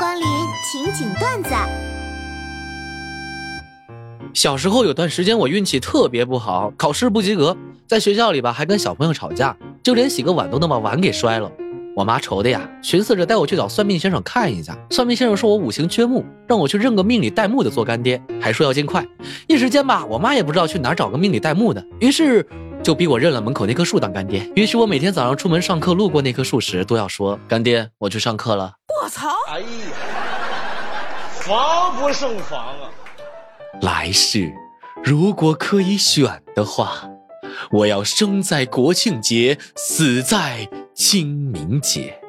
光临情景段子。小时候有段时间我运气特别不好，考试不及格，在学校里吧还跟小朋友吵架，就连洗个碗都能把碗给摔了。我妈愁的呀，寻思着带我去找算命先生看一下。算命先生说我五行缺木，让我去认个命里带木的做干爹，还说要尽快。一时间吧，我妈也不知道去哪找个命里带木的，于是就逼我认了门口那棵树当干爹。于是我每天早上出门上课路过那棵树时，都要说干爹，我去上课了。我操！哎呀，防不胜防啊！来世，如果可以选的话，我要生在国庆节，死在清明节。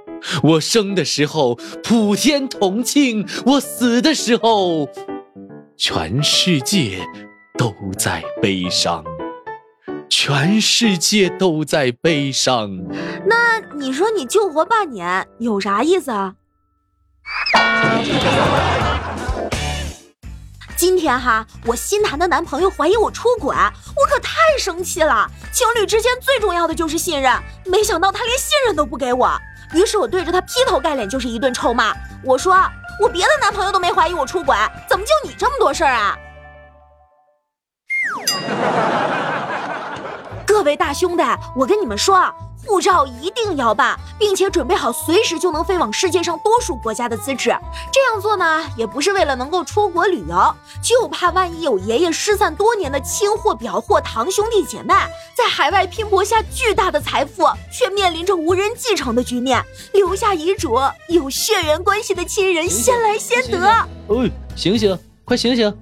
我生的时候普天同庆，我死的时候全世界都在悲伤，全世界都在悲伤。那你说你救活半年有啥意思啊？今天哈，我新谈的男朋友怀疑我出轨，我可太生气了。情侣之间最重要的就是信任，没想到他连信任都不给我。于是我对着他劈头盖脸就是一顿臭骂。我说我别的男朋友都没怀疑我出轨，怎么就你这么多事儿啊？各位大兄弟，我跟你们说啊。护照一定要办，并且准备好随时就能飞往世界上多数国家的资质。这样做呢，也不是为了能够出国旅游，就怕万一有爷爷失散多年的亲或表或堂兄弟姐妹在海外拼搏下巨大的财富，却面临着无人继承的局面，留下遗嘱，有血缘关系的亲人先来先得。哎，醒醒，快醒醒！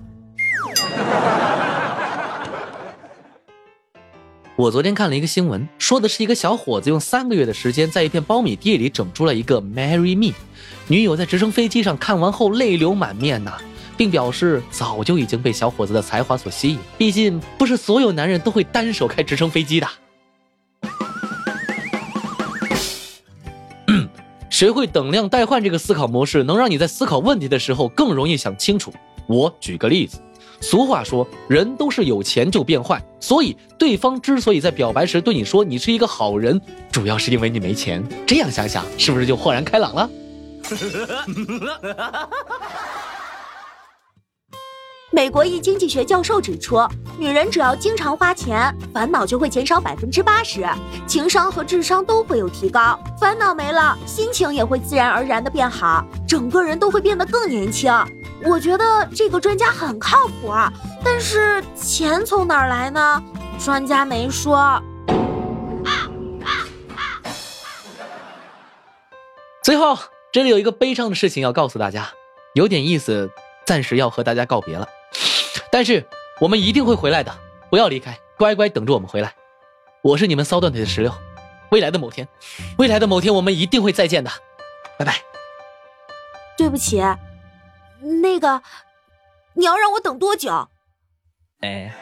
我昨天看了一个新闻，说的是一个小伙子用三个月的时间，在一片苞米地里整出了一个 “marry me”。女友在直升飞机上看完后泪流满面呐，并表示早就已经被小伙子的才华所吸引。毕竟不是所有男人都会单手开直升飞机的。谁会等量代换这个思考模式，能让你在思考问题的时候更容易想清楚。我举个例子。俗话说，人都是有钱就变坏，所以对方之所以在表白时对你说你是一个好人，主要是因为你没钱。这样想想，是不是就豁然开朗了？美国一经济学教授指出，女人只要经常花钱，烦恼就会减少百分之八十，情商和智商都会有提高。烦恼没了，心情也会自然而然的变好，整个人都会变得更年轻。我觉得这个专家很靠谱啊，但是钱从哪儿来呢？专家没说。最后，这里有一个悲伤的事情要告诉大家，有点意思，暂时要和大家告别了。但是我们一定会回来的，不要离开，乖乖等着我们回来。我是你们骚断腿的石榴，未来的某天，未来的某天，我们一定会再见的，拜拜。对不起。那个，你要让我等多久？哎。